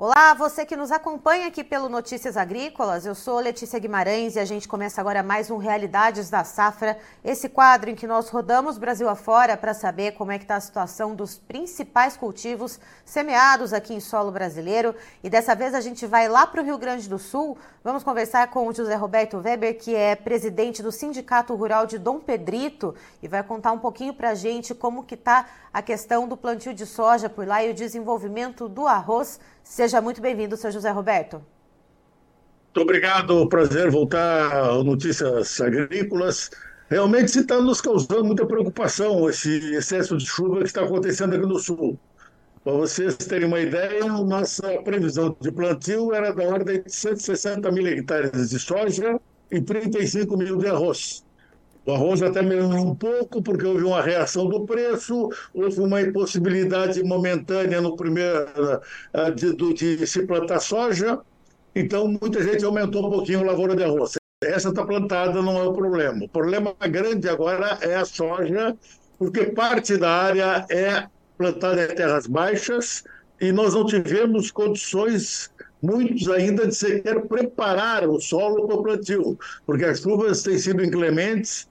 Olá, você que nos acompanha aqui pelo Notícias Agrícolas, eu sou Letícia Guimarães e a gente começa agora mais um Realidades da Safra, esse quadro em que nós rodamos Brasil afora para saber como é que está a situação dos principais cultivos semeados aqui em solo brasileiro. E dessa vez a gente vai lá para o Rio Grande do Sul, vamos conversar com o José Roberto Weber, que é presidente do Sindicato Rural de Dom Pedrito e vai contar um pouquinho para a gente como que está a questão do plantio de soja por lá e o desenvolvimento do arroz. Seja muito bem-vindo, seu José Roberto. Muito obrigado, prazer voltar ao Notícias Agrícolas. Realmente está nos causando muita preocupação esse excesso de chuva que está acontecendo aqui no sul. Para vocês terem uma ideia, nossa previsão de plantio era da ordem de 160 mil hectares de soja e 35 mil de arroz. O arroz até melhorou um pouco, porque houve uma reação do preço, houve uma impossibilidade momentânea no primeiro uh, de, de, se plantar soja, então muita gente aumentou um pouquinho a lavoura de arroz. Essa está plantada, não é o problema. O problema grande agora é a soja, porque parte da área é plantada em terras baixas e nós não tivemos condições muitos ainda de sequer preparar o solo para o plantio, porque as chuvas têm sido inclementes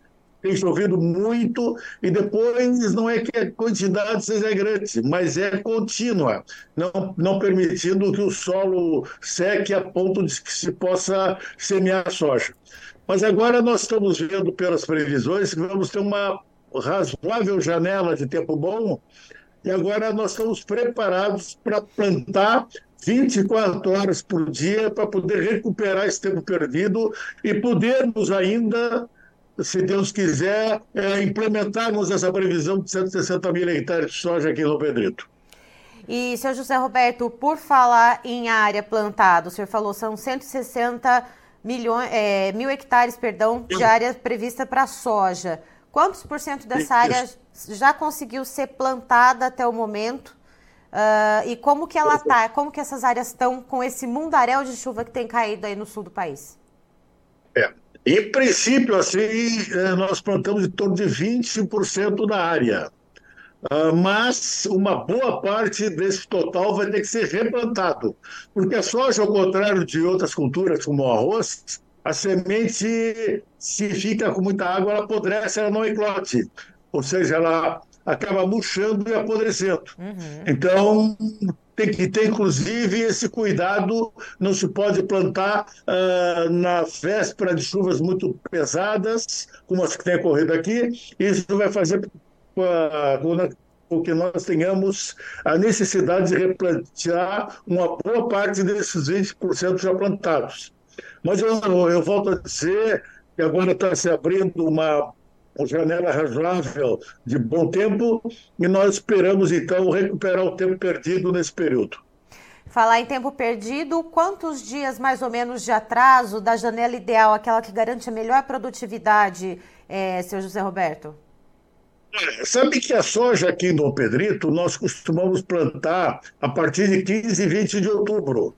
tem chovido muito e depois não é que a quantidade seja grande, mas é contínua, não, não permitindo que o solo seque a ponto de que se possa semear soja. Mas agora nós estamos vendo pelas previsões que vamos ter uma razoável janela de tempo bom e agora nós estamos preparados para plantar 24 horas por dia para poder recuperar esse tempo perdido e podermos ainda se Deus quiser, é, implementarmos essa previsão de 160 mil hectares de soja aqui no Pedrito. E, senhor José Roberto, por falar em área plantada, o senhor falou são 160 milhões, é, mil hectares perdão, de área prevista para soja. Quantos por cento dessa área já conseguiu ser plantada até o momento? Uh, e como que ela está? Como que essas áreas estão com esse mundaréu de chuva que tem caído aí no sul do país? É, em princípio, assim, é, nós plantamos em torno de 20% da área. Ah, mas uma boa parte desse total vai ter que ser replantado, porque a soja, ao contrário de outras culturas, como o arroz, a semente, se fica com muita água, ela apodrece, ela não eclote. Ou seja, ela acaba murchando e apodrecendo. Uhum. Então, tem que ter, inclusive, esse cuidado. Não se pode plantar uh, na véspera de chuvas muito pesadas, como as que têm ocorrido aqui. Isso vai fazer uh, com que nós tenhamos a necessidade de replantear uma boa parte desses 20% já plantados. Mas eu, eu volto a dizer que agora está se abrindo uma janela razoável de bom tempo e nós esperamos então recuperar o tempo perdido nesse período. Falar em tempo perdido, quantos dias mais ou menos de atraso da janela ideal, aquela que garante a melhor produtividade, é, seu José Roberto? Sabe que a soja aqui no Pedrito nós costumamos plantar a partir de 15 e 20 de outubro.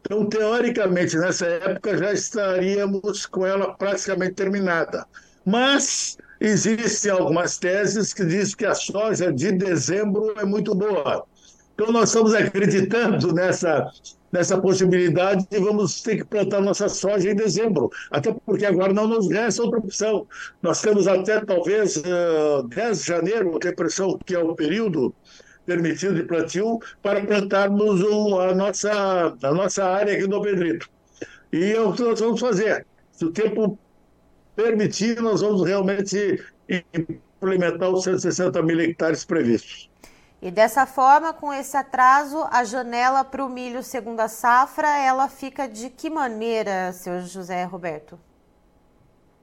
Então, teoricamente, nessa época já estaríamos com ela praticamente terminada. Mas existem algumas teses que dizem que a soja de dezembro é muito boa. Então, nós estamos acreditando nessa, nessa possibilidade e vamos ter que plantar nossa soja em dezembro, até porque agora não nos resta outra opção. Nós temos até talvez uh, 10 de janeiro, a impressão que é o período permitido de plantio, para plantarmos a, nossa, a nossa área aqui no Pedrito. E é o que nós vamos fazer. Se o tempo permitir, nós vamos realmente implementar os 160 mil hectares previstos. E dessa forma, com esse atraso, a janela para o milho segunda safra, ela fica de que maneira, seu José Roberto?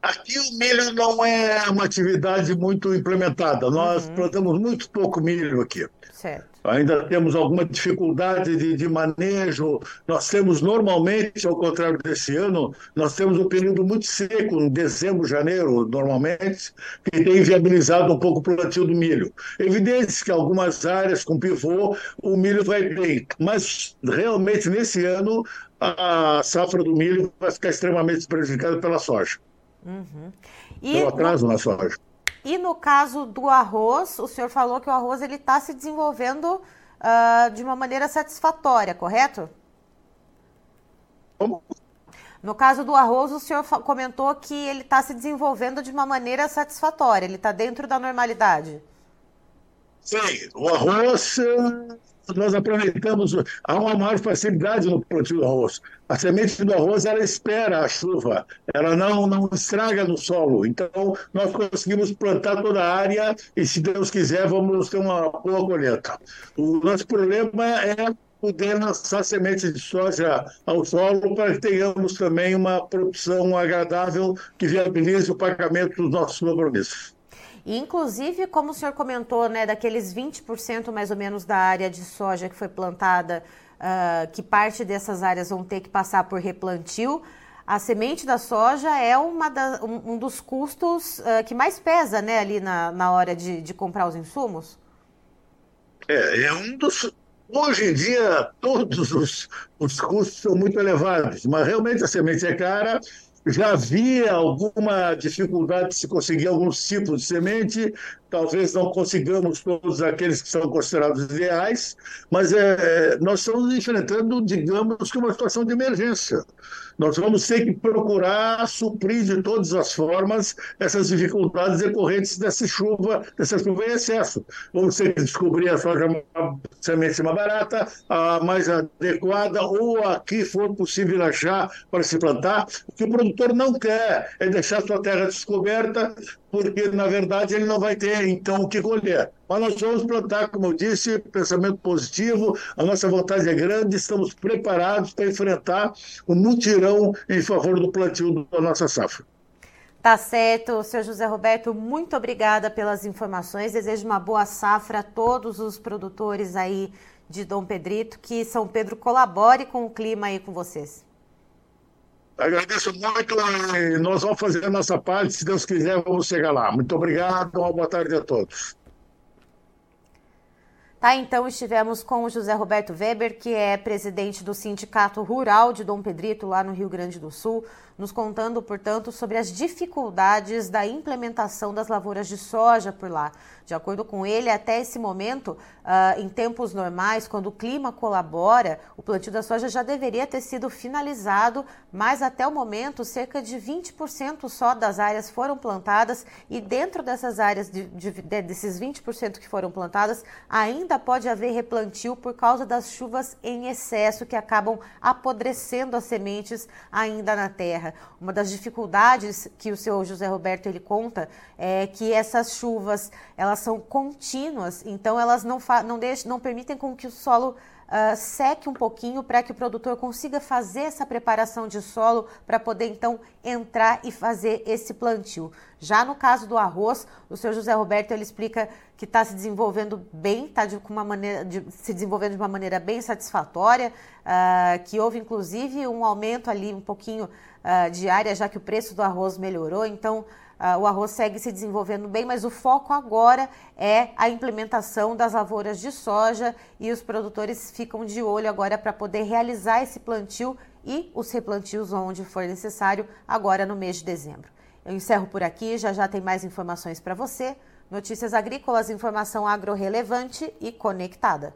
Aqui o milho não é uma atividade muito implementada. Nós uhum. plantamos muito pouco milho aqui. Certo. Ainda temos alguma dificuldade de, de, manejo. Nós temos normalmente, ao contrário desse ano, nós temos um período muito seco, em dezembro, janeiro, normalmente, que tem viabilizado um pouco o plantio do milho. Evidente que algumas áreas com pivô o milho vai bem, mas realmente nesse ano a safra do milho vai ficar extremamente prejudicada pela soja. Uhum. E pelo atraso na soja. E no caso do arroz, o senhor falou que o arroz ele está se desenvolvendo uh, de uma maneira satisfatória, correto? Como? No caso do arroz, o senhor comentou que ele está se desenvolvendo de uma maneira satisfatória, ele está dentro da normalidade. Sim, o arroz nós aproveitamos, há uma maior facilidade no plantio do arroz. A semente do arroz, ela espera a chuva, ela não, não estraga no solo. Então, nós conseguimos plantar toda a área e, se Deus quiser, vamos ter uma boa colheita. O nosso problema é poder lançar sementes de soja ao solo para que tenhamos também uma produção agradável que viabilize o pagamento dos nossos compromissos. E, inclusive, como o senhor comentou, né, daqueles 20% mais ou menos da área de soja que foi plantada, uh, que parte dessas áreas vão ter que passar por replantio, a semente da soja é uma da, um, um, dos custos uh, que mais pesa né, ali na, na hora de, de comprar os insumos? É, é um dos. Hoje em dia, todos os, os custos são muito elevados, mas realmente a semente é cara já havia alguma dificuldade de se conseguir alguns tipos de semente, talvez não consigamos todos aqueles que são considerados ideais, mas é, nós estamos enfrentando, digamos que uma situação de emergência. Nós vamos ter que procurar suprir de todas as formas essas dificuldades decorrentes dessa chuva, dessa chuva em excesso. Vamos ter que descobrir a soja semente mais barata, a mais adequada, ou a que for possível achar para se plantar. O que o produtor não quer é deixar sua terra descoberta porque, na verdade, ele não vai ter, então, o que colher. Mas nós vamos plantar, como eu disse, pensamento positivo, a nossa vontade é grande, estamos preparados para enfrentar o mutirão em favor do plantio da nossa safra. Tá certo, seu José Roberto, muito obrigada pelas informações. Desejo uma boa safra a todos os produtores aí de Dom Pedrito, que São Pedro colabore com o clima aí com vocês. Agradeço muito e nós vamos fazer a nossa parte. Se Deus quiser, vamos chegar lá. Muito obrigado. Uma boa tarde a todos. Tá, então estivemos com o José Roberto Weber, que é presidente do Sindicato Rural de Dom Pedrito, lá no Rio Grande do Sul nos contando, portanto, sobre as dificuldades da implementação das lavouras de soja por lá. De acordo com ele, até esse momento, uh, em tempos normais, quando o clima colabora, o plantio da soja já deveria ter sido finalizado, mas até o momento, cerca de 20% só das áreas foram plantadas e dentro dessas áreas, de, de, de, desses 20% que foram plantadas, ainda pode haver replantio por causa das chuvas em excesso que acabam apodrecendo as sementes ainda na terra. Uma das dificuldades que o seu José Roberto ele conta é que essas chuvas elas são contínuas, então elas não, não, deixam, não permitem com que o solo uh, seque um pouquinho para que o produtor consiga fazer essa preparação de solo para poder então entrar e fazer esse plantio. Já no caso do arroz, o seu José Roberto ele explica que está se desenvolvendo bem, está de, uma maneira, de, se desenvolvendo de uma maneira bem satisfatória, uh, que houve inclusive um aumento ali um pouquinho uh, de área, já que o preço do arroz melhorou. Então, Uh, o arroz segue se desenvolvendo bem, mas o foco agora é a implementação das lavouras de soja e os produtores ficam de olho agora para poder realizar esse plantio e os replantios onde for necessário agora no mês de dezembro. Eu encerro por aqui, já já tem mais informações para você. Notícias agrícolas, informação agro relevante e conectada.